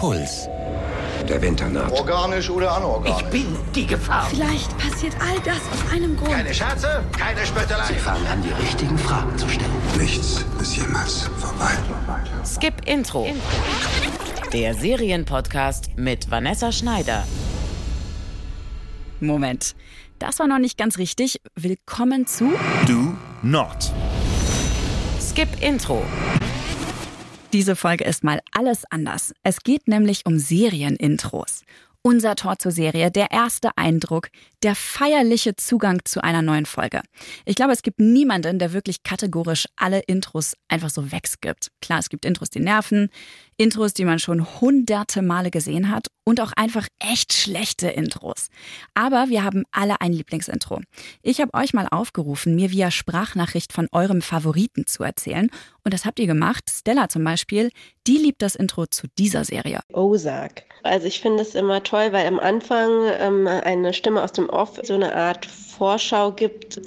Puls. Der Winter naht. Organisch oder anorganisch? Ich bin die Gefahr. Vielleicht passiert all das aus einem Grund. Keine Scherze, keine Spöttelei. Sie fangen an, die richtigen Fragen zu stellen. Nichts ist jemals vorbei. Skip Intro. Der Serienpodcast mit Vanessa Schneider. Moment, das war noch nicht ganz richtig. Willkommen zu Do not. Skip Intro. Diese Folge ist mal alles anders. Es geht nämlich um Serienintros. Unser Tor zur Serie, der erste Eindruck, der feierliche Zugang zu einer neuen Folge. Ich glaube, es gibt niemanden, der wirklich kategorisch alle Intros einfach so wegskippt. Klar, es gibt Intros, die nerven, Intros, die man schon hunderte Male gesehen hat und auch einfach echt schlechte Intros. Aber wir haben alle ein Lieblingsintro. Ich habe euch mal aufgerufen, mir via Sprachnachricht von eurem Favoriten zu erzählen. Und das habt ihr gemacht. Stella zum Beispiel, die liebt das Intro zu dieser Serie. Ozark. Also ich finde es immer toll, weil am Anfang ähm, eine Stimme aus dem Off so eine Art Vorschau gibt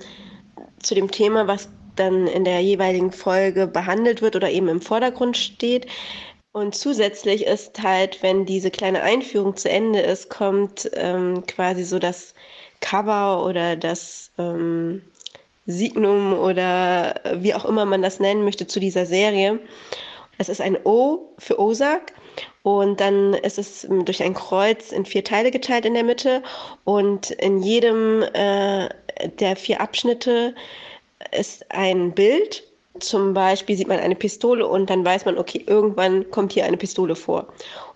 zu dem Thema, was dann in der jeweiligen Folge behandelt wird oder eben im Vordergrund steht. Und zusätzlich ist halt, wenn diese kleine Einführung zu Ende ist, kommt ähm, quasi so das Cover oder das ähm, Signum oder wie auch immer man das nennen möchte zu dieser Serie. Es ist ein O für Ozark und dann ist es durch ein Kreuz in vier Teile geteilt in der Mitte und in jedem äh, der vier Abschnitte ist ein Bild zum Beispiel sieht man eine Pistole und dann weiß man, okay, irgendwann kommt hier eine Pistole vor.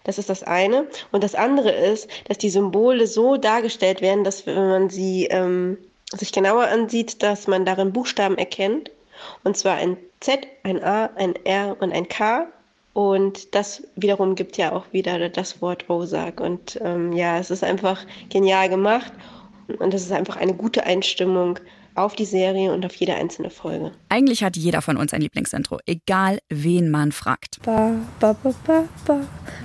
Das ist das eine. Und das andere ist, dass die Symbole so dargestellt werden, dass wenn man sie ähm, sich genauer ansieht, dass man darin Buchstaben erkennt. Und zwar ein Z, ein A, ein R und ein K. Und das wiederum gibt ja auch wieder das Wort Ozark. Und ähm, ja, es ist einfach genial gemacht. Und es ist einfach eine gute Einstimmung auf die Serie und auf jede einzelne Folge. Eigentlich hat jeder von uns ein Lieblingsintro, egal wen man fragt. Ba, ba, ba, ba, ba,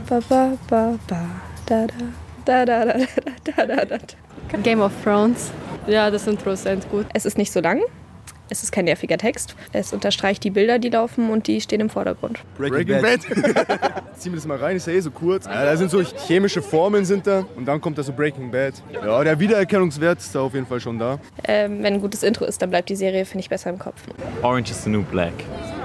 ba, ba, ba, ba, da, da, da, da, da, da, da, da. Game of Thrones. Ja, das Intro ist gut. Es ist nicht so lang. Es ist kein nerviger Text. Es unterstreicht die Bilder, die laufen und die stehen im Vordergrund. Breaking, Breaking Bad. Bad. Ziehen wir das mal rein, ist ja eh so kurz. Ja, da sind so chemische Formeln sind da und dann kommt da so Breaking Bad. Ja, der Wiedererkennungswert ist da auf jeden Fall schon da. Ähm, wenn ein gutes Intro ist, dann bleibt die Serie, finde ich, besser im Kopf. Orange is the New Black.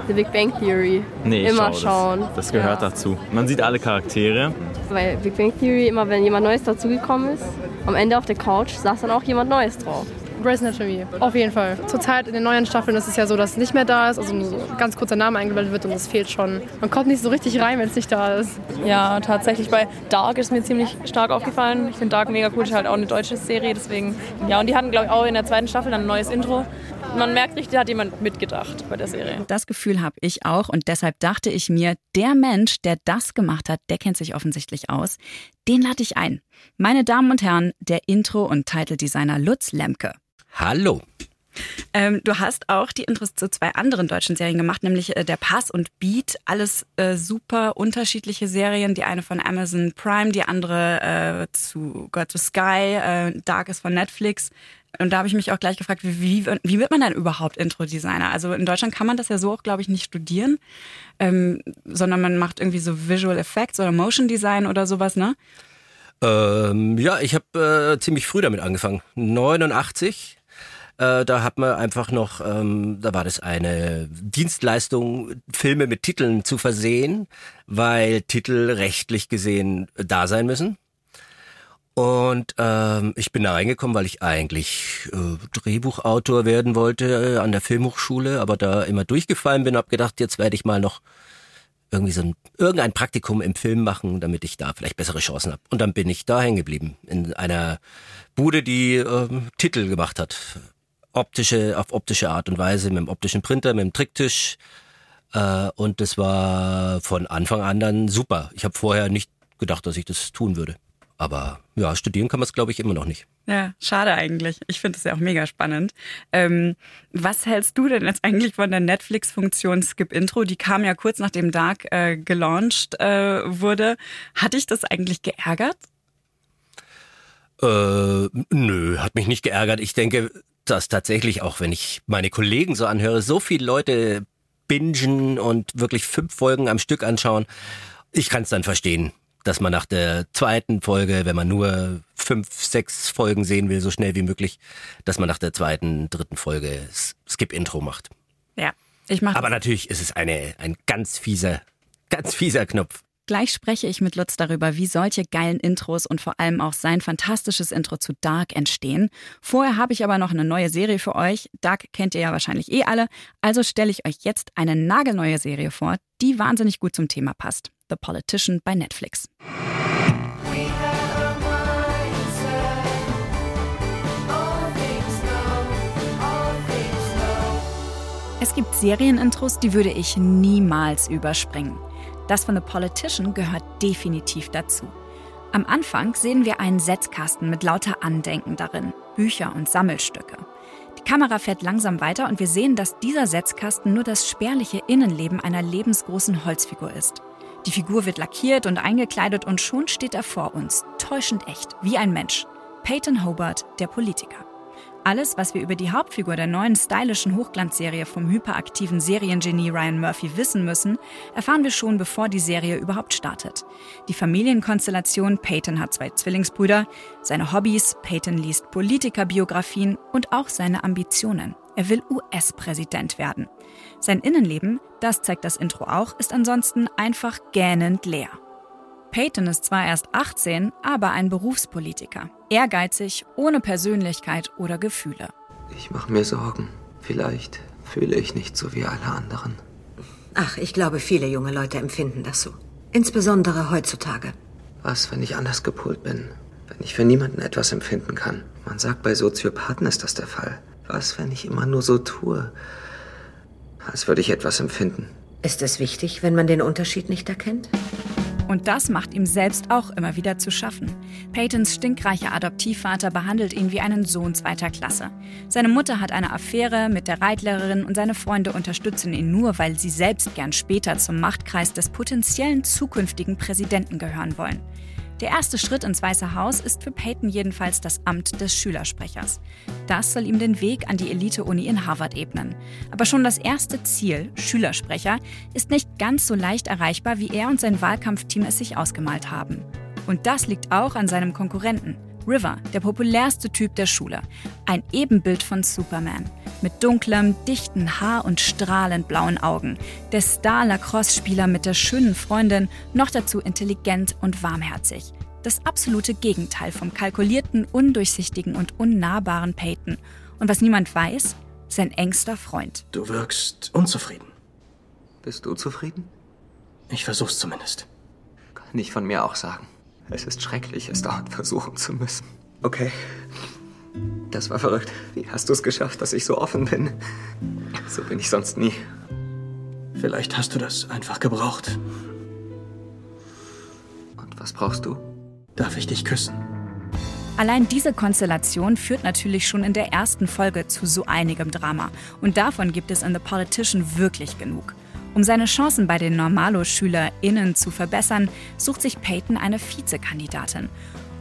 The Big Bang Theory. Nee, immer schau schauen. Das, das gehört ja. dazu. Man sieht alle Charaktere. Weil Big Bang Theory, immer wenn jemand Neues dazugekommen ist, am Ende auf der Couch saß dann auch jemand Neues drauf. Grey's Anatomy, auf jeden Fall. Zurzeit in den neuen Staffeln ist es ja so, dass es nicht mehr da ist, also ein ganz kurzer Name eingeblendet wird und es fehlt schon. Man kommt nicht so richtig rein, wenn es nicht da ist. Ja, tatsächlich bei Dark ist mir ziemlich stark aufgefallen. Ich finde Dark mega cool, ist halt auch eine deutsche Serie, deswegen. Ja, und die hatten, glaube ich, auch in der zweiten Staffel dann ein neues Intro. Man merkt richtig, da hat jemand mitgedacht bei der Serie. Das Gefühl habe ich auch und deshalb dachte ich mir, der Mensch, der das gemacht hat, der kennt sich offensichtlich aus. Den lade ich ein. Meine Damen und Herren, der Intro- und Titeldesigner Lutz Lemke. Hallo. Ähm, du hast auch die Intros zu zwei anderen deutschen Serien gemacht, nämlich äh, Der Pass und Beat. Alles äh, super unterschiedliche Serien. Die eine von Amazon Prime, die andere äh, zu God to Sky, äh, Dark ist von Netflix. Und da habe ich mich auch gleich gefragt, wie, wie wird man denn überhaupt Intro-Designer? Also in Deutschland kann man das ja so auch, glaube ich, nicht studieren, ähm, sondern man macht irgendwie so Visual Effects oder Motion Design oder sowas, ne? Ähm, ja, ich habe äh, ziemlich früh damit angefangen. 89 äh, da hat man einfach noch, ähm, da war das eine Dienstleistung, Filme mit Titeln zu versehen, weil Titel rechtlich gesehen da sein müssen. Und ähm, ich bin da reingekommen, weil ich eigentlich äh, Drehbuchautor werden wollte äh, an der Filmhochschule, aber da immer durchgefallen bin, habe gedacht, jetzt werde ich mal noch irgendwie so ein, irgendein Praktikum im Film machen, damit ich da vielleicht bessere Chancen habe. Und dann bin ich da hängen geblieben in einer Bude, die ähm, Titel gemacht hat optische, auf optische Art und Weise, mit dem optischen Printer, mit dem Tricktisch. Äh, und das war von Anfang an dann super. Ich habe vorher nicht gedacht, dass ich das tun würde. Aber ja, studieren kann man es, glaube ich, immer noch nicht. Ja, schade eigentlich. Ich finde es ja auch mega spannend. Ähm, was hältst du denn jetzt eigentlich von der Netflix-Funktion Skip Intro? Die kam ja kurz nachdem Dark äh, gelauncht äh, wurde. Hat dich das eigentlich geärgert? Äh, nö, hat mich nicht geärgert. Ich denke, dass tatsächlich auch, wenn ich meine Kollegen so anhöre, so viele Leute bingen und wirklich fünf Folgen am Stück anschauen. Ich kann es dann verstehen, dass man nach der zweiten Folge, wenn man nur fünf, sechs Folgen sehen will, so schnell wie möglich, dass man nach der zweiten, dritten Folge Skip-Intro macht. Ja, ich mache. Aber natürlich ist es eine, ein ganz fieser, ganz fieser Knopf. Gleich spreche ich mit Lutz darüber, wie solche geilen Intros und vor allem auch sein fantastisches Intro zu Dark entstehen. Vorher habe ich aber noch eine neue Serie für euch. Dark kennt ihr ja wahrscheinlich eh alle. Also stelle ich euch jetzt eine nagelneue Serie vor, die wahnsinnig gut zum Thema passt. The Politician bei Netflix. Es gibt Serienintros, die würde ich niemals überspringen. Das von The Politician gehört definitiv dazu. Am Anfang sehen wir einen Setzkasten mit lauter Andenken darin, Bücher und Sammelstücke. Die Kamera fährt langsam weiter und wir sehen, dass dieser Setzkasten nur das spärliche Innenleben einer lebensgroßen Holzfigur ist. Die Figur wird lackiert und eingekleidet und schon steht er vor uns, täuschend echt, wie ein Mensch. Peyton Hobart, der Politiker. Alles, was wir über die Hauptfigur der neuen stylischen Hochglanzserie vom hyperaktiven Seriengenie Ryan Murphy wissen müssen, erfahren wir schon, bevor die Serie überhaupt startet. Die Familienkonstellation, Peyton hat zwei Zwillingsbrüder, seine Hobbys, Peyton liest Politikerbiografien und auch seine Ambitionen. Er will US-Präsident werden. Sein Innenleben, das zeigt das Intro auch, ist ansonsten einfach gähnend leer. Peyton ist zwar erst 18, aber ein Berufspolitiker. Ehrgeizig, ohne Persönlichkeit oder Gefühle. Ich mache mir Sorgen. Vielleicht fühle ich nicht so wie alle anderen. Ach, ich glaube, viele junge Leute empfinden das so. Insbesondere heutzutage. Was, wenn ich anders gepolt bin? Wenn ich für niemanden etwas empfinden kann? Man sagt, bei Soziopathen ist das der Fall. Was, wenn ich immer nur so tue, als würde ich etwas empfinden? Ist es wichtig, wenn man den Unterschied nicht erkennt? Und das macht ihm selbst auch immer wieder zu schaffen. Peytons stinkreicher Adoptivvater behandelt ihn wie einen Sohn zweiter Klasse. Seine Mutter hat eine Affäre mit der Reitlehrerin und seine Freunde unterstützen ihn nur, weil sie selbst gern später zum Machtkreis des potenziellen zukünftigen Präsidenten gehören wollen. Der erste Schritt ins Weiße Haus ist für Peyton jedenfalls das Amt des Schülersprechers. Das soll ihm den Weg an die Elite-Uni in Harvard ebnen. Aber schon das erste Ziel, Schülersprecher, ist nicht ganz so leicht erreichbar, wie er und sein Wahlkampfteam es sich ausgemalt haben. Und das liegt auch an seinem Konkurrenten. River, der populärste Typ der Schule. Ein Ebenbild von Superman. Mit dunklem, dichten Haar und strahlend blauen Augen. Der Star-Lacrosse-Spieler mit der schönen Freundin, noch dazu intelligent und warmherzig. Das absolute Gegenteil vom kalkulierten, undurchsichtigen und unnahbaren Peyton. Und was niemand weiß, sein engster Freund. Du wirkst unzufrieden. Bist du zufrieden? Ich versuch's zumindest. Kann ich von mir auch sagen. Es ist schrecklich, es dauernd versuchen zu müssen. Okay. Das war verrückt. Wie hast du es geschafft, dass ich so offen bin? So bin ich sonst nie. Vielleicht hast du das einfach gebraucht. Und was brauchst du? Darf ich dich küssen? Allein diese Konstellation führt natürlich schon in der ersten Folge zu so einigem Drama. Und davon gibt es in The Politician wirklich genug. Um seine Chancen bei den Normalo-SchülerInnen zu verbessern, sucht sich Peyton eine Vizekandidatin.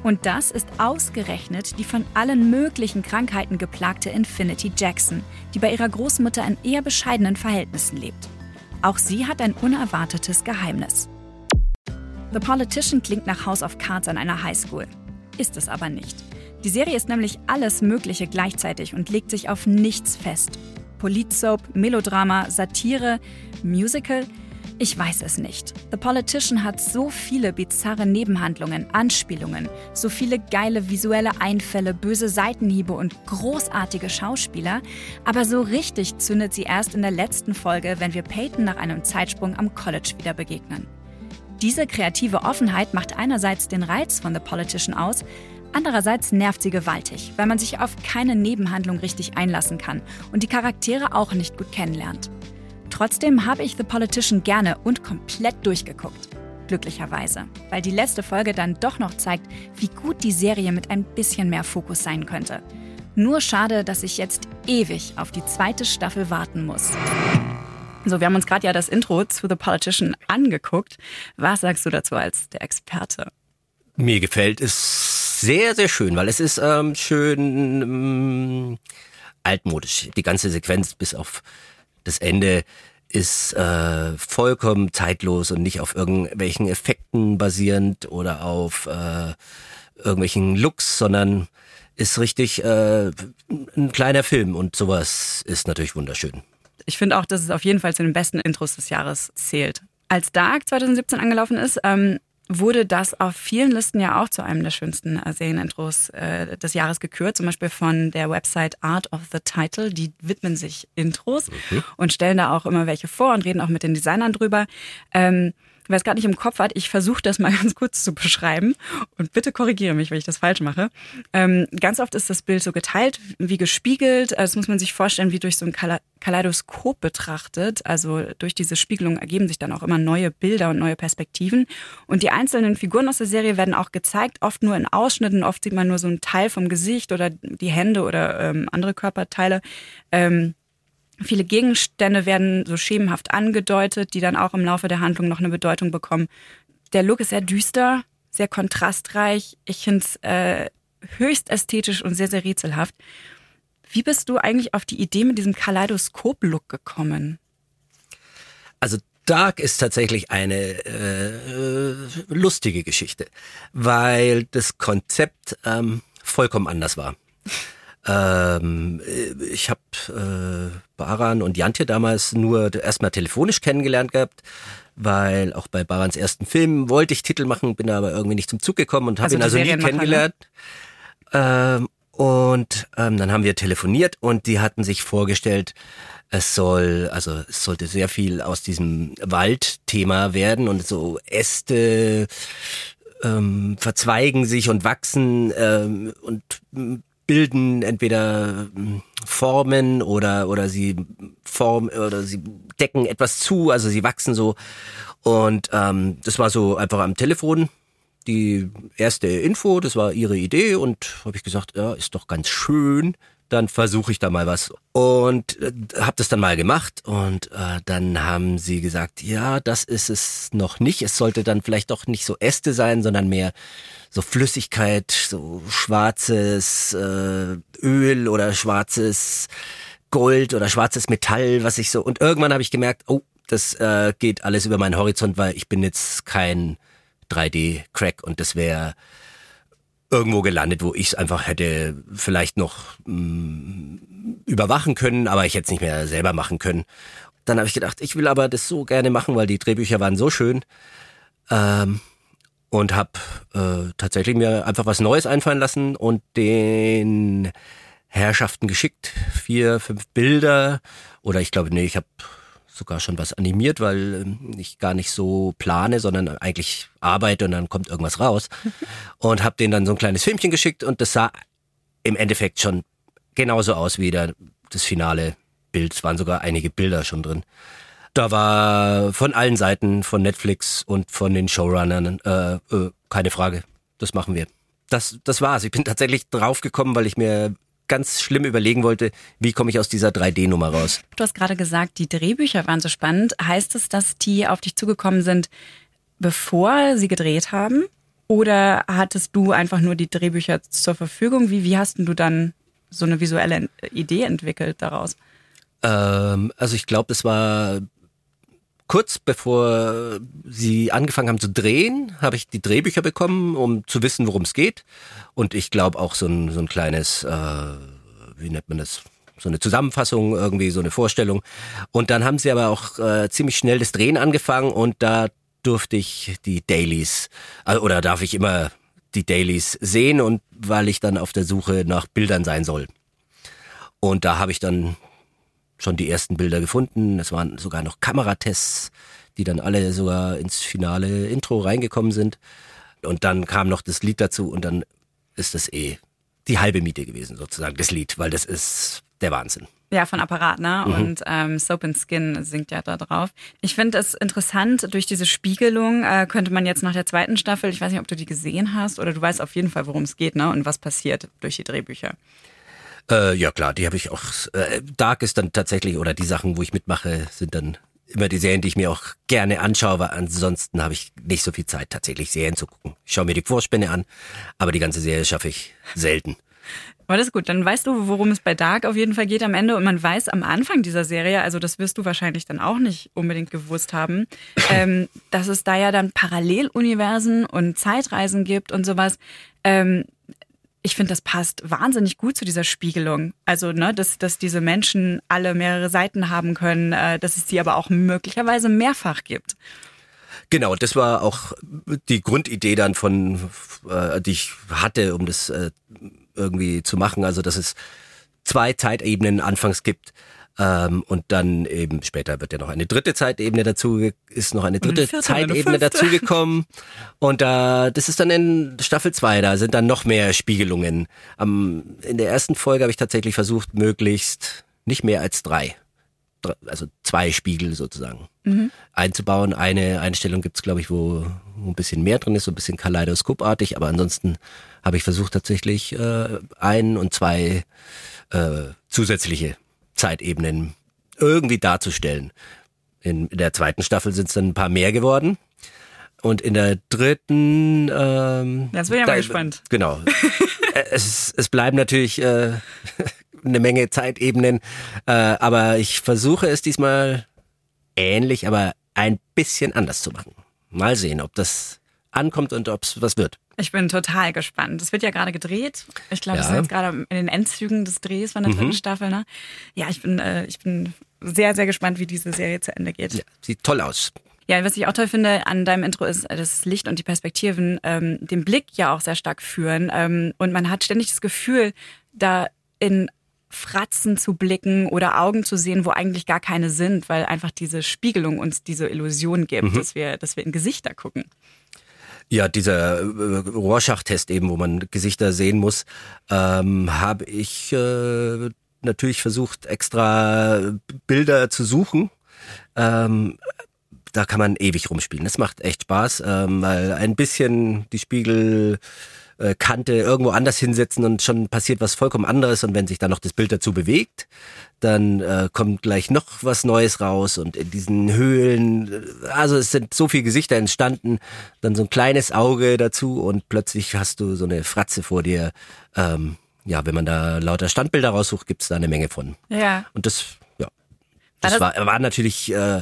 Und das ist ausgerechnet die von allen möglichen Krankheiten geplagte Infinity Jackson, die bei ihrer Großmutter in eher bescheidenen Verhältnissen lebt. Auch sie hat ein unerwartetes Geheimnis. The Politician klingt nach House of Cards an einer Highschool. Ist es aber nicht. Die Serie ist nämlich alles Mögliche gleichzeitig und legt sich auf nichts fest. Politsoap, Melodrama, Satire, Musical? Ich weiß es nicht. The Politician hat so viele bizarre Nebenhandlungen, Anspielungen, so viele geile visuelle Einfälle, böse Seitenhiebe und großartige Schauspieler, aber so richtig zündet sie erst in der letzten Folge, wenn wir Peyton nach einem Zeitsprung am College wieder begegnen. Diese kreative Offenheit macht einerseits den Reiz von The Politician aus, Andererseits nervt sie gewaltig, weil man sich auf keine Nebenhandlung richtig einlassen kann und die Charaktere auch nicht gut kennenlernt. Trotzdem habe ich The Politician gerne und komplett durchgeguckt. Glücklicherweise, weil die letzte Folge dann doch noch zeigt, wie gut die Serie mit ein bisschen mehr Fokus sein könnte. Nur schade, dass ich jetzt ewig auf die zweite Staffel warten muss. So, wir haben uns gerade ja das Intro zu The Politician angeguckt. Was sagst du dazu als der Experte? Mir gefällt es sehr, sehr schön, weil es ist ähm, schön ähm, altmodisch. Die ganze Sequenz bis auf das Ende ist äh, vollkommen zeitlos und nicht auf irgendwelchen Effekten basierend oder auf äh, irgendwelchen Looks, sondern ist richtig äh, ein kleiner Film und sowas ist natürlich wunderschön. Ich finde auch, dass es auf jeden Fall zu den besten Intros des Jahres zählt. Als Dark 2017 angelaufen ist, ähm, wurde das auf vielen Listen ja auch zu einem der schönsten äh, Serienintros äh, des Jahres gekürt. Zum Beispiel von der Website Art of the Title. Die widmen sich Intros Mhm. und stellen da auch immer welche vor und reden auch mit den Designern drüber. Ähm, Wer es gerade nicht im Kopf hat, ich versuche das mal ganz kurz zu beschreiben und bitte korrigiere mich, wenn ich das falsch mache. Ähm, ganz oft ist das Bild so geteilt, wie gespiegelt. Also Das muss man sich vorstellen, wie durch so ein Kale- Kaleidoskop betrachtet. Also durch diese Spiegelung ergeben sich dann auch immer neue Bilder und neue Perspektiven. Und die einzelnen Figuren aus der Serie werden auch gezeigt, oft nur in Ausschnitten. Oft sieht man nur so einen Teil vom Gesicht oder die Hände oder ähm, andere Körperteile. Ähm, Viele Gegenstände werden so schemenhaft angedeutet, die dann auch im Laufe der Handlung noch eine Bedeutung bekommen. Der Look ist sehr düster, sehr kontrastreich. Ich finde es äh, höchst ästhetisch und sehr, sehr rätselhaft. Wie bist du eigentlich auf die Idee mit diesem Kaleidoskop-Look gekommen? Also Dark ist tatsächlich eine äh, lustige Geschichte, weil das Konzept ähm, vollkommen anders war. Ähm, ich habe äh, Baran und Jantje damals nur erstmal telefonisch kennengelernt gehabt, weil auch bei Barans ersten Film wollte ich Titel machen, bin aber irgendwie nicht zum Zug gekommen und habe Also ihn also nie ne? kennengelernt. Ähm, und ähm, dann haben wir telefoniert und die hatten sich vorgestellt, es soll, also es sollte sehr viel aus diesem Waldthema werden und so Äste ähm, verzweigen sich und wachsen ähm, und m, bilden entweder m, Formen oder oder sie form oder sie decken etwas zu, also sie wachsen so und ähm, das war so einfach am Telefon die erste Info, das war ihre Idee und habe ich gesagt, ja, ist doch ganz schön, dann versuche ich da mal was. Und äh, habe das dann mal gemacht und äh, dann haben sie gesagt, ja, das ist es noch nicht. Es sollte dann vielleicht doch nicht so Äste sein, sondern mehr so Flüssigkeit, so schwarzes äh, Öl oder schwarzes Gold oder schwarzes Metall, was ich so. Und irgendwann habe ich gemerkt, oh, das äh, geht alles über meinen Horizont, weil ich bin jetzt kein 3D-Crack und das wäre irgendwo gelandet, wo ich es einfach hätte vielleicht noch mh, überwachen können, aber ich hätte es nicht mehr selber machen können. Dann habe ich gedacht, ich will aber das so gerne machen, weil die Drehbücher waren so schön. Ähm, und habe äh, tatsächlich mir einfach was Neues einfallen lassen und den Herrschaften geschickt. Vier, fünf Bilder oder ich glaube, nee, ich habe sogar schon was animiert, weil ähm, ich gar nicht so plane, sondern eigentlich arbeite und dann kommt irgendwas raus. und habe denen dann so ein kleines Filmchen geschickt und das sah im Endeffekt schon genauso aus wie der, das finale Bild. Es waren sogar einige Bilder schon drin. Da war von allen Seiten, von Netflix und von den Showrunnern, äh, äh, keine Frage. Das machen wir. Das, das war's. Ich bin tatsächlich draufgekommen, weil ich mir ganz schlimm überlegen wollte, wie komme ich aus dieser 3D-Nummer raus. Du hast gerade gesagt, die Drehbücher waren so spannend. Heißt es, dass die auf dich zugekommen sind, bevor sie gedreht haben? Oder hattest du einfach nur die Drehbücher zur Verfügung? Wie, wie hast du dann so eine visuelle Idee entwickelt daraus? Ähm, also ich glaube, das war kurz bevor sie angefangen haben zu drehen, habe ich die Drehbücher bekommen, um zu wissen, worum es geht. Und ich glaube auch so ein, so ein kleines, äh, wie nennt man das? So eine Zusammenfassung, irgendwie so eine Vorstellung. Und dann haben sie aber auch äh, ziemlich schnell das Drehen angefangen und da durfte ich die Dailies, äh, oder darf ich immer die Dailies sehen und weil ich dann auf der Suche nach Bildern sein soll. Und da habe ich dann schon die ersten Bilder gefunden. Es waren sogar noch Kameratests, die dann alle sogar ins finale Intro reingekommen sind. Und dann kam noch das Lied dazu und dann ist das eh die halbe Miete gewesen, sozusagen, das Lied, weil das ist der Wahnsinn. Ja, von Apparat, ne? Mhm. Und ähm, Soap and Skin singt ja da drauf. Ich finde es interessant, durch diese Spiegelung äh, könnte man jetzt nach der zweiten Staffel, ich weiß nicht, ob du die gesehen hast oder du weißt auf jeden Fall, worum es geht, ne? Und was passiert durch die Drehbücher. Äh, ja klar, die habe ich auch. Äh, Dark ist dann tatsächlich, oder die Sachen, wo ich mitmache, sind dann immer die Serien, die ich mir auch gerne anschaue, weil ansonsten habe ich nicht so viel Zeit, tatsächlich Serien zu gucken. Ich schaue mir die Vorspänne an, aber die ganze Serie schaffe ich selten. Aber das ist gut. Dann weißt du, worum es bei Dark auf jeden Fall geht am Ende. Und man weiß am Anfang dieser Serie, also das wirst du wahrscheinlich dann auch nicht unbedingt gewusst haben, ähm, dass es da ja dann Paralleluniversen und Zeitreisen gibt und sowas. Ähm, ich finde, das passt wahnsinnig gut zu dieser Spiegelung. Also, ne, dass, dass diese Menschen alle mehrere Seiten haben können, äh, dass es sie aber auch möglicherweise mehrfach gibt. Genau, das war auch die Grundidee dann von, äh, die ich hatte, um das äh, irgendwie zu machen. Also, dass es zwei Zeitebenen anfangs gibt. Ähm, und dann eben später wird ja noch eine dritte Zeitebene dazu, ist noch eine dritte eine Zeitebene dazugekommen. Und da, das ist dann in Staffel 2, da sind dann noch mehr Spiegelungen. Am, in der ersten Folge habe ich tatsächlich versucht, möglichst nicht mehr als drei, Dre- also zwei Spiegel sozusagen Mhm. einzubauen. Eine Einstellung gibt's, glaube ich, wo, wo ein bisschen mehr drin ist, so ein bisschen kaleidoskopartig, aber ansonsten habe ich versucht tatsächlich äh, ein und zwei äh, zusätzliche Zeitebenen irgendwie darzustellen. In, der zweiten Staffel sind es dann ein paar mehr geworden. Und in der dritten ähm, Jetzt bin ich da- mal gespannt. Genau. Es, es bleiben natürlich äh, eine Menge Zeitebenen, äh, aber ich versuche es diesmal ähnlich, aber ein bisschen anders zu machen. Mal sehen, ob das ankommt und ob es was wird. Ich bin total gespannt. Es wird ja gerade gedreht. Ich glaube, wir Ja. sind jetzt gerade in den Endzügen des Drehs von der dritten Mhm. Staffel. Ne? Ja, ich bin, äh, ich bin sehr, sehr gespannt, wie diese Serie zu Ende geht. Ja, sieht toll aus. Ja, was ich auch toll finde an deinem Intro ist, äh, das Licht und die Perspektiven ähm, den Blick ja auch sehr stark führen. Ähm, und man hat ständig das Gefühl, da in Fratzen zu blicken oder Augen zu sehen, wo eigentlich gar keine sind, weil einfach diese Spiegelung uns diese Illusion gibt, Mhm. dass wir, dass wir in Gesichter gucken. Ja, dieser äh, Rorschach-Test eben, wo man Gesichter sehen muss, ähm, habe ich äh, natürlich versucht, extra Bilder zu suchen. Ähm, da kann man ewig rumspielen. Das macht echt Spaß, ähm, weil ein bisschen die Spiegel äh, Kante irgendwo anders hinsetzen und schon passiert was vollkommen anderes und wenn sich dann noch das Bild dazu bewegt, dann äh, kommt gleich noch was Neues raus und in diesen Höhlen, äh, also es sind so viele Gesichter entstanden, dann so ein kleines Auge dazu und plötzlich hast du so eine Fratze vor dir. Ähm, ja, wenn man da lauter Standbilder raussucht, gibt's da eine Menge von. Ja. Und das, ja, War das das- war, war natürlich äh,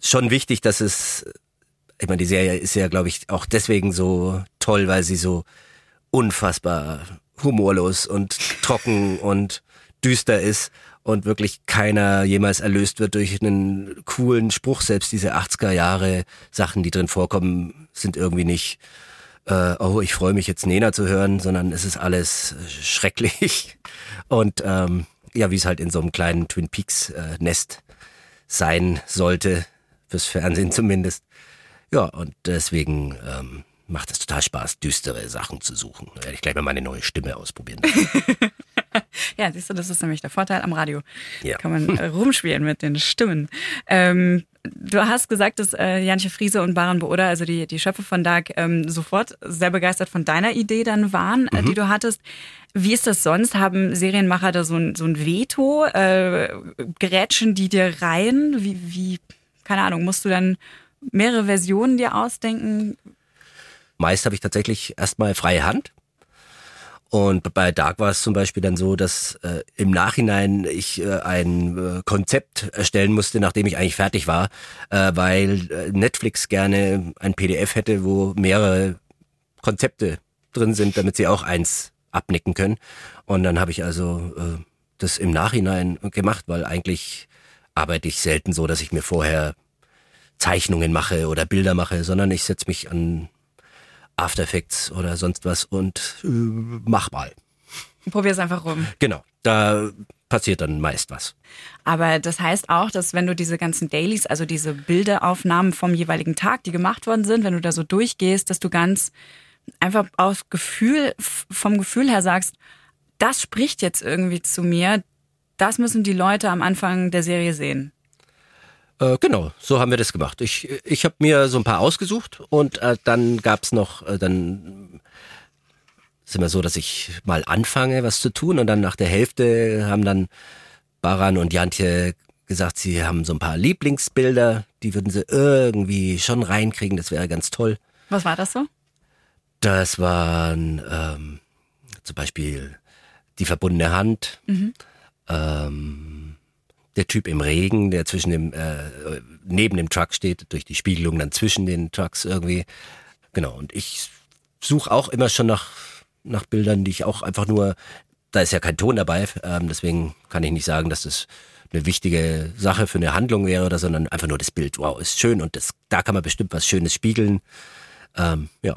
schon wichtig, dass es, ich meine, die Serie ist ja, glaube ich, auch deswegen so toll, weil sie so unfassbar humorlos und trocken und düster ist und wirklich keiner jemals erlöst wird durch einen coolen Spruch. Selbst diese 80er Jahre Sachen, die drin vorkommen, sind irgendwie nicht, äh, oh, ich freue mich jetzt Nena zu hören, sondern es ist alles äh, schrecklich. Und ähm, ja, wie es halt in so einem kleinen Twin Peaks äh, Nest sein sollte, fürs Fernsehen zumindest. Ja, und deswegen ähm, macht es total Spaß, düstere Sachen zu suchen. Da werde ich gleich mal meine neue Stimme ausprobieren. Ja, siehst du, das ist nämlich der Vorteil am Radio. Ja. Kann man äh, rumspielen mit den Stimmen. Ähm, du hast gesagt, dass äh, Janche Friese und Baran Booda, also die, die Schöpfe von Dark, ähm, sofort sehr begeistert von deiner Idee dann waren, äh, die du hattest. Wie ist das sonst? Haben Serienmacher da so ein, so ein Veto? Äh, gerätschen die dir rein? Wie, wie, keine Ahnung, musst du dann mehrere Versionen dir ausdenken? Meist habe ich tatsächlich erstmal freie Hand. Und bei Dark war es zum Beispiel dann so, dass äh, im Nachhinein ich äh, ein äh, Konzept erstellen musste, nachdem ich eigentlich fertig war, äh, weil äh, Netflix gerne ein PDF hätte, wo mehrere Konzepte drin sind, damit sie auch eins abnicken können. Und dann habe ich also äh, das im Nachhinein gemacht, weil eigentlich arbeite ich selten so, dass ich mir vorher Zeichnungen mache oder Bilder mache, sondern ich setze mich an After Effects oder sonst was und äh, mach mal. Probier's einfach rum. Genau, da passiert dann meist was. Aber das heißt auch, dass wenn du diese ganzen Dailies, also diese Bilderaufnahmen vom jeweiligen Tag, die gemacht worden sind, wenn du da so durchgehst, dass du ganz einfach aus Gefühl, vom Gefühl her sagst, das spricht jetzt irgendwie zu mir, das müssen die Leute am Anfang der Serie sehen. Äh, genau, so haben wir das gemacht. Ich, ich habe mir so ein paar ausgesucht und äh, dann gab's noch, äh, dann ist immer so, dass ich mal anfange, was zu tun und dann nach der Hälfte haben dann Baran und Jantje gesagt, sie haben so ein paar Lieblingsbilder, die würden sie irgendwie schon reinkriegen, das wäre ganz toll. Was war das so? Das waren ähm, zum Beispiel die verbundene Hand, Mhm. ähm, der Typ im Regen, der zwischen dem, äh, neben dem Truck steht, durch die Spiegelung dann zwischen den Trucks irgendwie. Genau, und ich suche auch immer schon nach, nach Bildern, die ich auch einfach nur, da ist ja kein Ton dabei, ähm, deswegen kann ich nicht sagen, dass das eine wichtige Sache für eine Handlung wäre oder, sondern einfach nur das Bild, wow, ist schön und das, da kann man bestimmt was Schönes spiegeln. Ähm, ja.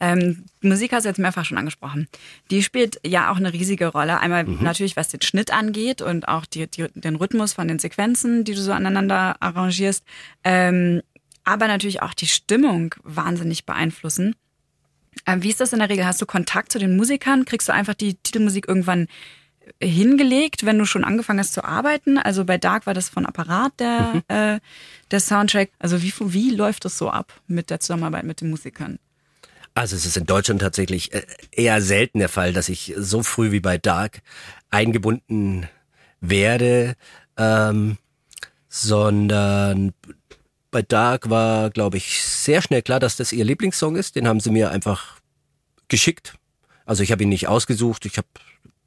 Ähm, Musik hast du jetzt mehrfach schon angesprochen. Die spielt ja auch eine riesige Rolle. Einmal Mhm. natürlich, was den Schnitt angeht und auch die, die, den Rhythmus von den Sequenzen, die du so aneinander arrangierst. Ähm, aber natürlich auch die Stimmung wahnsinnig beeinflussen. Ähm, wie ist das in der Regel? Hast du Kontakt zu den Musikern? Kriegst du einfach die Titelmusik irgendwann hingelegt, wenn du schon angefangen hast zu arbeiten? Also bei Dark war das von Apparat der, äh, der Soundtrack. Also wie, wie läuft das so ab mit der Zusammenarbeit mit den Musikern? Also es ist in Deutschland tatsächlich äh, eher selten der Fall, dass ich so früh wie bei Dark eingebunden werde, ähm, sondern bei Dark war, glaube ich, sehr schnell klar, dass das ihr Lieblingssong ist. Den haben sie mir einfach geschickt. Also ich habe ihn nicht ausgesucht, ich habe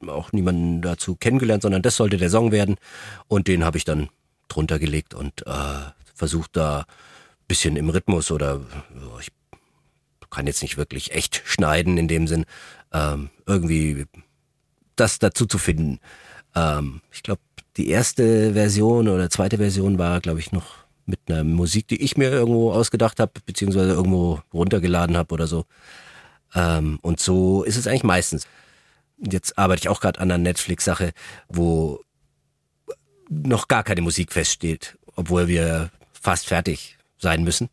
auch niemanden dazu kennengelernt, sondern das sollte der Song werden. Und den habe ich dann drunter gelegt und äh, versucht da bisschen im Rhythmus oder ich kann jetzt nicht wirklich echt schneiden in dem Sinn, ähm, irgendwie das dazu zu finden. Ähm, ich glaube, die erste Version oder zweite Version war, glaube ich, noch mit einer Musik, die ich mir irgendwo ausgedacht habe, beziehungsweise irgendwo runtergeladen habe oder so. Ähm, und so ist es eigentlich meistens. Jetzt arbeite ich auch gerade an einer Netflix-Sache, wo noch gar keine Musik feststeht, obwohl wir fast fertig sein müssen.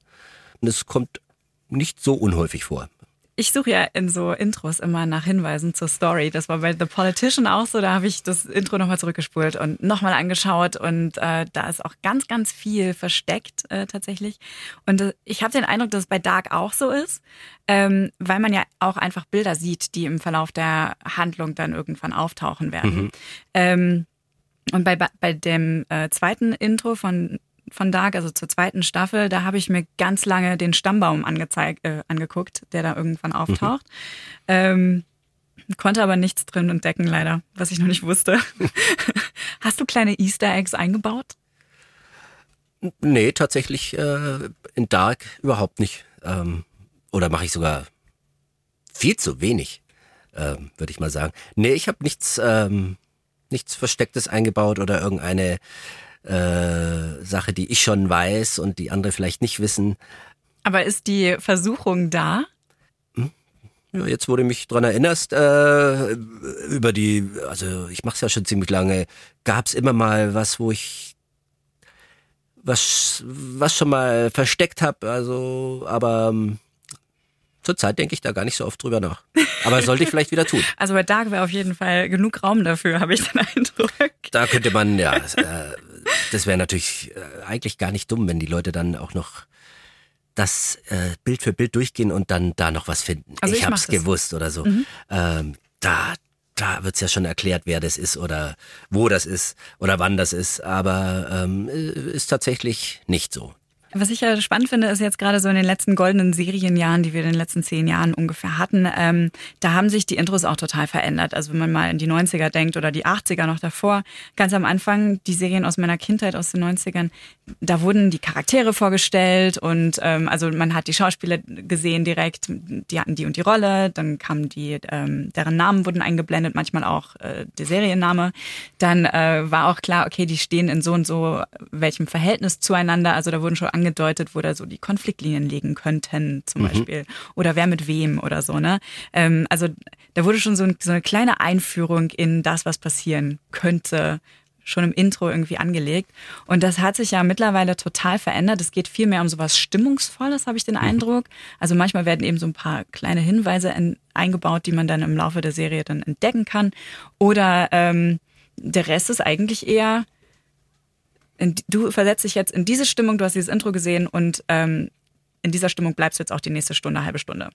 Und es kommt nicht so unhäufig vor. Ich suche ja in so Intros immer nach Hinweisen zur Story. Das war bei The Politician auch so. Da habe ich das Intro nochmal zurückgespult und nochmal angeschaut. Und äh, da ist auch ganz, ganz viel versteckt äh, tatsächlich. Und äh, ich habe den Eindruck, dass es bei Dark auch so ist, ähm, weil man ja auch einfach Bilder sieht, die im Verlauf der Handlung dann irgendwann auftauchen werden. Mhm. Ähm, und bei, bei dem äh, zweiten Intro von von Dark, also zur zweiten Staffel, da habe ich mir ganz lange den Stammbaum angezeigt, äh, angeguckt, der da irgendwann auftaucht. Ähm, konnte aber nichts drin entdecken, leider, was ich noch nicht wusste. Hast du kleine Easter Eggs eingebaut? Nee, tatsächlich äh, in Dark überhaupt nicht. Ähm, oder mache ich sogar viel zu wenig, ähm, würde ich mal sagen. Nee, ich habe nichts, ähm, nichts Verstecktes eingebaut oder irgendeine äh, Sache, die ich schon weiß und die andere vielleicht nicht wissen. Aber ist die Versuchung da? Ja, jetzt, wo du mich dran erinnerst, äh, über die, also ich mache es ja schon ziemlich lange, gab es immer mal was, wo ich was, was schon mal versteckt habe, also, aber ähm, zurzeit denke ich da gar nicht so oft drüber nach. Aber sollte ich vielleicht wieder tun. Also bei Dark wäre auf jeden Fall genug Raum dafür, habe ich den Eindruck. Da könnte man, ja, äh, das wäre natürlich äh, eigentlich gar nicht dumm, wenn die Leute dann auch noch das äh, Bild für Bild durchgehen und dann da noch was finden. Also ich ich hab's gewusst oder so. Mhm. Ähm, da da wird's ja schon erklärt, wer das ist oder wo das ist oder wann das ist, aber ähm, äh, ist tatsächlich nicht so. Was ich ja spannend finde, ist jetzt gerade so in den letzten goldenen Serienjahren, die wir in den letzten zehn Jahren ungefähr hatten, ähm, da haben sich die Intros auch total verändert. Also wenn man mal in die 90er denkt oder die 80er noch davor, ganz am Anfang, die Serien aus meiner Kindheit aus den 90ern, da wurden die Charaktere vorgestellt und ähm, also man hat die Schauspieler gesehen direkt, die hatten die und die Rolle, dann kamen die, ähm, deren Namen wurden eingeblendet, manchmal auch äh, der Serienname. Dann äh, war auch klar, okay, die stehen in so und so welchem Verhältnis zueinander. Also da wurden schon angedeutet, wo da so die Konfliktlinien liegen könnten, zum Mhm. Beispiel. Oder wer mit wem oder so, ne? Ähm, also da wurde schon so, ein, so eine kleine Einführung in das, was passieren könnte, schon im Intro irgendwie angelegt. Und das hat sich ja mittlerweile total verändert. Es geht viel mehr um sowas Stimmungsvolles, habe ich den Eindruck. Also manchmal werden eben so ein paar kleine Hinweise in, eingebaut, die man dann im Laufe der Serie dann entdecken kann. Oder ähm, der Rest ist eigentlich eher, in, du versetzt dich jetzt in diese Stimmung, du hast dieses Intro gesehen und ähm, in dieser Stimmung bleibst du jetzt auch die nächste Stunde, halbe Stunde.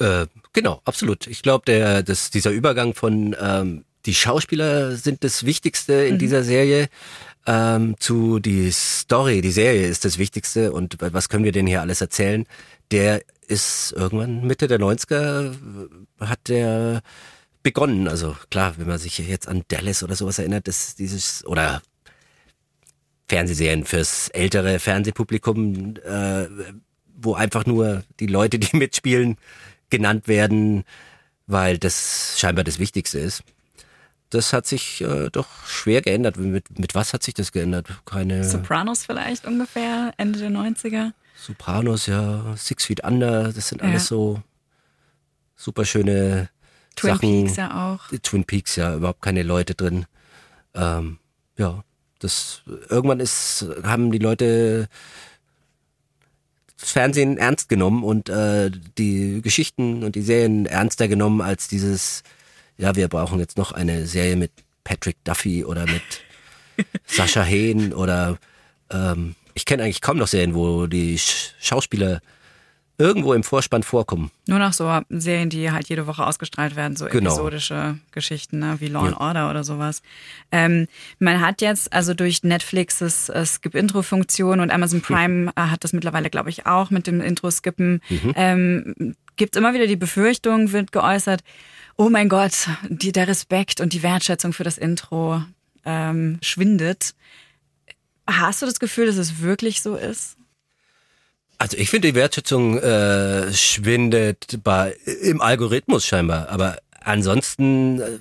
Äh, genau, absolut. Ich glaube, der, das, dieser Übergang von ähm, die Schauspieler sind das Wichtigste in Mhm. dieser Serie ähm, zu die Story, die Serie ist das Wichtigste und was können wir denn hier alles erzählen? Der ist irgendwann Mitte der 90er hat der begonnen. Also klar, wenn man sich jetzt an Dallas oder sowas erinnert, dass dieses oder Fernsehserien fürs ältere Fernsehpublikum, äh, wo einfach nur die Leute, die mitspielen, genannt werden, weil das scheinbar das Wichtigste ist. Das hat sich äh, doch schwer geändert. Mit, mit was hat sich das geändert? Keine Sopranos vielleicht ungefähr, Ende der 90er. Sopranos, ja, Six Feet Under, das sind Ja. alles so super schöne Twin Sachen. Peaks ja auch. Twin Peaks, ja, überhaupt keine Leute drin. Ähm, ja, das irgendwann ist, haben die Leute das Fernsehen ernst genommen und äh, die Geschichten und die Serien ernster genommen als dieses, ja, wir brauchen jetzt noch eine Serie mit Patrick Duffy oder mit Sascha Hehn oder ähm, ich kenne eigentlich kaum noch Serien, wo die Sch Schauspieler irgendwo im Vorspann vorkommen. Nur noch so Serien, die halt jede Woche ausgestrahlt werden, so Genau. episodische Geschichten, ne? wie Law and Ja. Order oder sowas. Ähm, man hat jetzt also durch Netflixes äh, Skip-Intro-Funktion und Amazon Prime äh, hat das mittlerweile, glaube ich, auch mit dem Intro-Skippen. Mhm. Ähm, gibt immer wieder die Befürchtung, wird geäußert, oh mein Gott, die, der Respekt und die Wertschätzung für das Intro ähm, schwindet. Hast du das Gefühl, dass es wirklich so ist? Also ich finde die Wertschätzung äh, schwindet bei im Algorithmus scheinbar, aber ansonsten äh,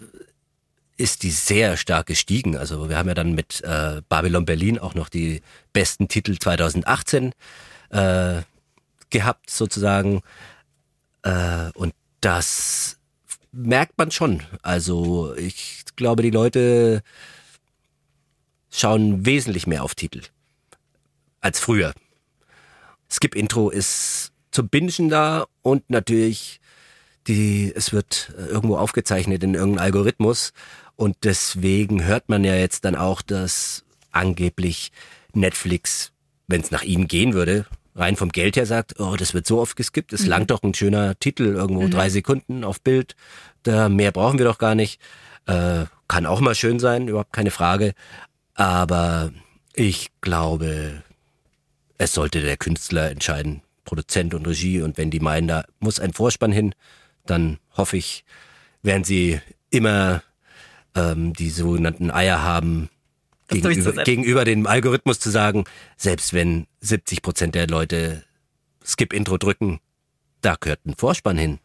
ist die sehr stark gestiegen. Also wir haben ja dann mit äh, Babylon Berlin auch noch die besten Titel 2018 äh, gehabt sozusagen äh, und das merkt man schon. Also ich glaube, die Leute schauen wesentlich mehr auf Titel als früher. Skip Intro ist zum Bingen da und natürlich die, es wird äh, irgendwo aufgezeichnet in irgendeinem Algorithmus und deswegen hört man ja jetzt dann auch, dass angeblich Netflix, wenn es nach ihnen gehen würde, rein vom Geld her sagt, oh, das wird so oft geskippt, es Mhm. langt doch ein schöner Titel irgendwo, Mhm. drei Sekunden auf Bild, da mehr brauchen wir doch gar nicht. Äh, kann auch mal schön sein, überhaupt keine Frage, aber ich glaube, es sollte der Künstler entscheiden, Produzent und Regie. Und wenn die meinen, da muss ein Vorspann hin, dann hoffe ich, werden sie immer ähm, die sogenannten Eier haben, gegenüber, gegenüber dem Algorithmus zu sagen, selbst wenn 70 Prozent der Leute Skip-Intro drücken, da gehört ein Vorspann hin,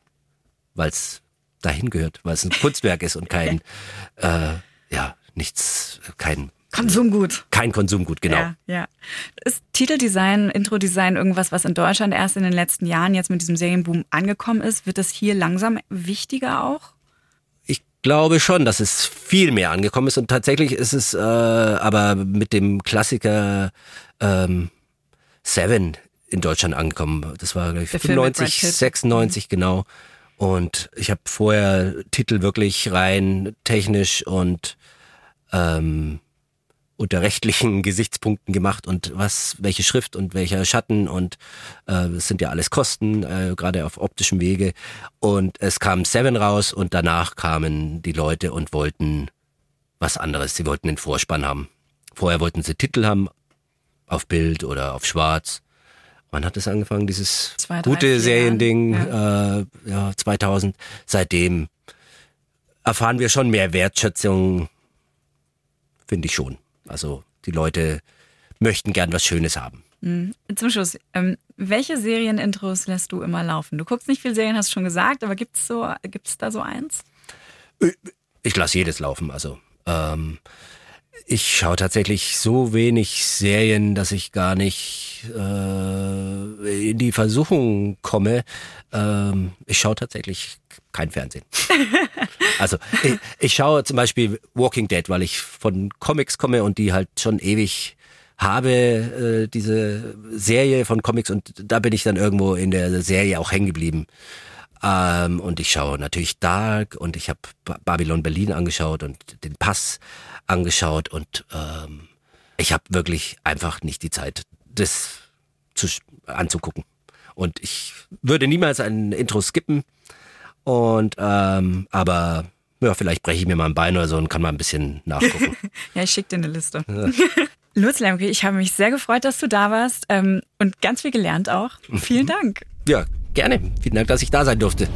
weil es dahin gehört, weil es ein Kunstwerk ist und kein, äh, ja, nichts, kein Konsumgut. Kein Konsumgut, genau. Ja, ja. Ist Titeldesign, Introdesign irgendwas, was in Deutschland erst in den letzten Jahren jetzt mit diesem Serienboom angekommen ist? Wird das hier langsam wichtiger auch? Ich glaube schon, dass es viel mehr angekommen ist und tatsächlich ist es äh, aber mit dem Klassiker ähm, Seven in Deutschland angekommen. Das war glaube ich Der Film mit 95, Brad Pitt. 96 genau. Und ich habe vorher Titel wirklich rein technisch und ähm, unter rechtlichen Gesichtspunkten gemacht und was, welche Schrift und welcher Schatten und äh, das sind ja alles Kosten, äh, gerade auf optischem Wege. Und es kam Seven raus und danach kamen die Leute und wollten was anderes. Sie wollten den Vorspann haben. Vorher wollten sie Titel haben auf Bild oder auf Schwarz. Wann hat es angefangen, dieses Zwei, drei, gute Seriending? Jahren, Äh, ja, 2000. Seitdem erfahren wir schon mehr Wertschätzung, finde ich schon. Also die Leute möchten gern was Schönes haben. Mhm. Zum Schluss, ähm, welche Serienintros lässt du immer laufen? Du guckst nicht viel Serien, hast du schon gesagt, aber gibt's so, gibt's da so eins? Ich lasse jedes laufen. Also ähm, ich schaue tatsächlich so wenig Serien, dass ich gar nicht äh, in die Versuchung komme. Ähm, ich schaue tatsächlich kein Fernsehen. Also ich, ich schaue zum Beispiel Walking Dead, weil ich von Comics komme und die halt schon ewig habe, äh, diese Serie von Comics und da bin ich dann irgendwo in der Serie auch hängen geblieben. Ähm, und ich schaue natürlich Dark und ich habe Babylon Berlin angeschaut und den Pass angeschaut und ähm, ich habe wirklich einfach nicht die Zeit, das zu, anzugucken. Und ich würde niemals ein Intro skippen. Und ähm, aber ja, vielleicht breche ich mir mal ein Bein oder so und kann mal ein bisschen nachgucken. Ja, ich schicke dir eine Liste. Ja. Lutz Lemke, ich habe mich sehr gefreut, dass du da warst ähm, und ganz viel gelernt auch. Vielen Dank. ja, gerne. Vielen Dank, dass ich da sein durfte.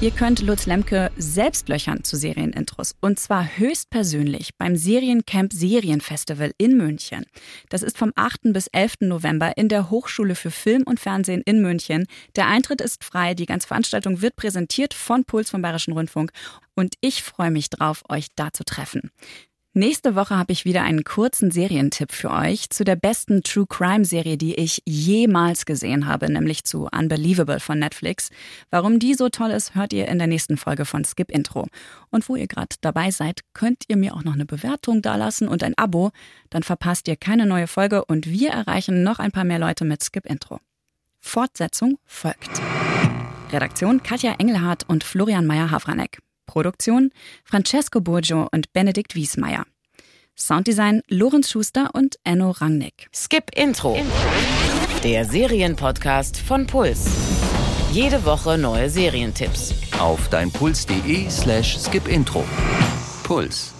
Ihr könnt Lutz Lemke selbst löchern zu Serienintros. Und zwar höchstpersönlich beim Seriencamp Serienfestival in München. Das ist vom 8. bis 11. November in der Hochschule für Film und Fernsehen in München. Der Eintritt ist frei. Die ganze Veranstaltung wird präsentiert von Puls vom Bayerischen Rundfunk. Und ich freue mich drauf, euch da zu treffen. Nächste Woche habe ich wieder einen kurzen Serientipp für euch zu der besten True Crime Serie, die ich jemals gesehen habe, nämlich zu Unbelievable von Netflix. Warum die so toll ist, hört ihr in der nächsten Folge von Skip Intro. Und wo ihr gerade dabei seid, könnt ihr mir auch noch eine Bewertung dalassen und ein Abo, dann verpasst ihr keine neue Folge und wir erreichen noch ein paar mehr Leute mit Skip Intro. Fortsetzung folgt. Redaktion Katja Engelhardt und Florian Meyer-Havranek. Produktion Francesco Burgio und Benedikt Wiesmeier. Sounddesign Lorenz Schuster und Enno Rangnick. Skip Intro. Der Serienpodcast von Puls. Jede Woche neue Serientipps. Auf deinpuls.de slash skipintro. Puls.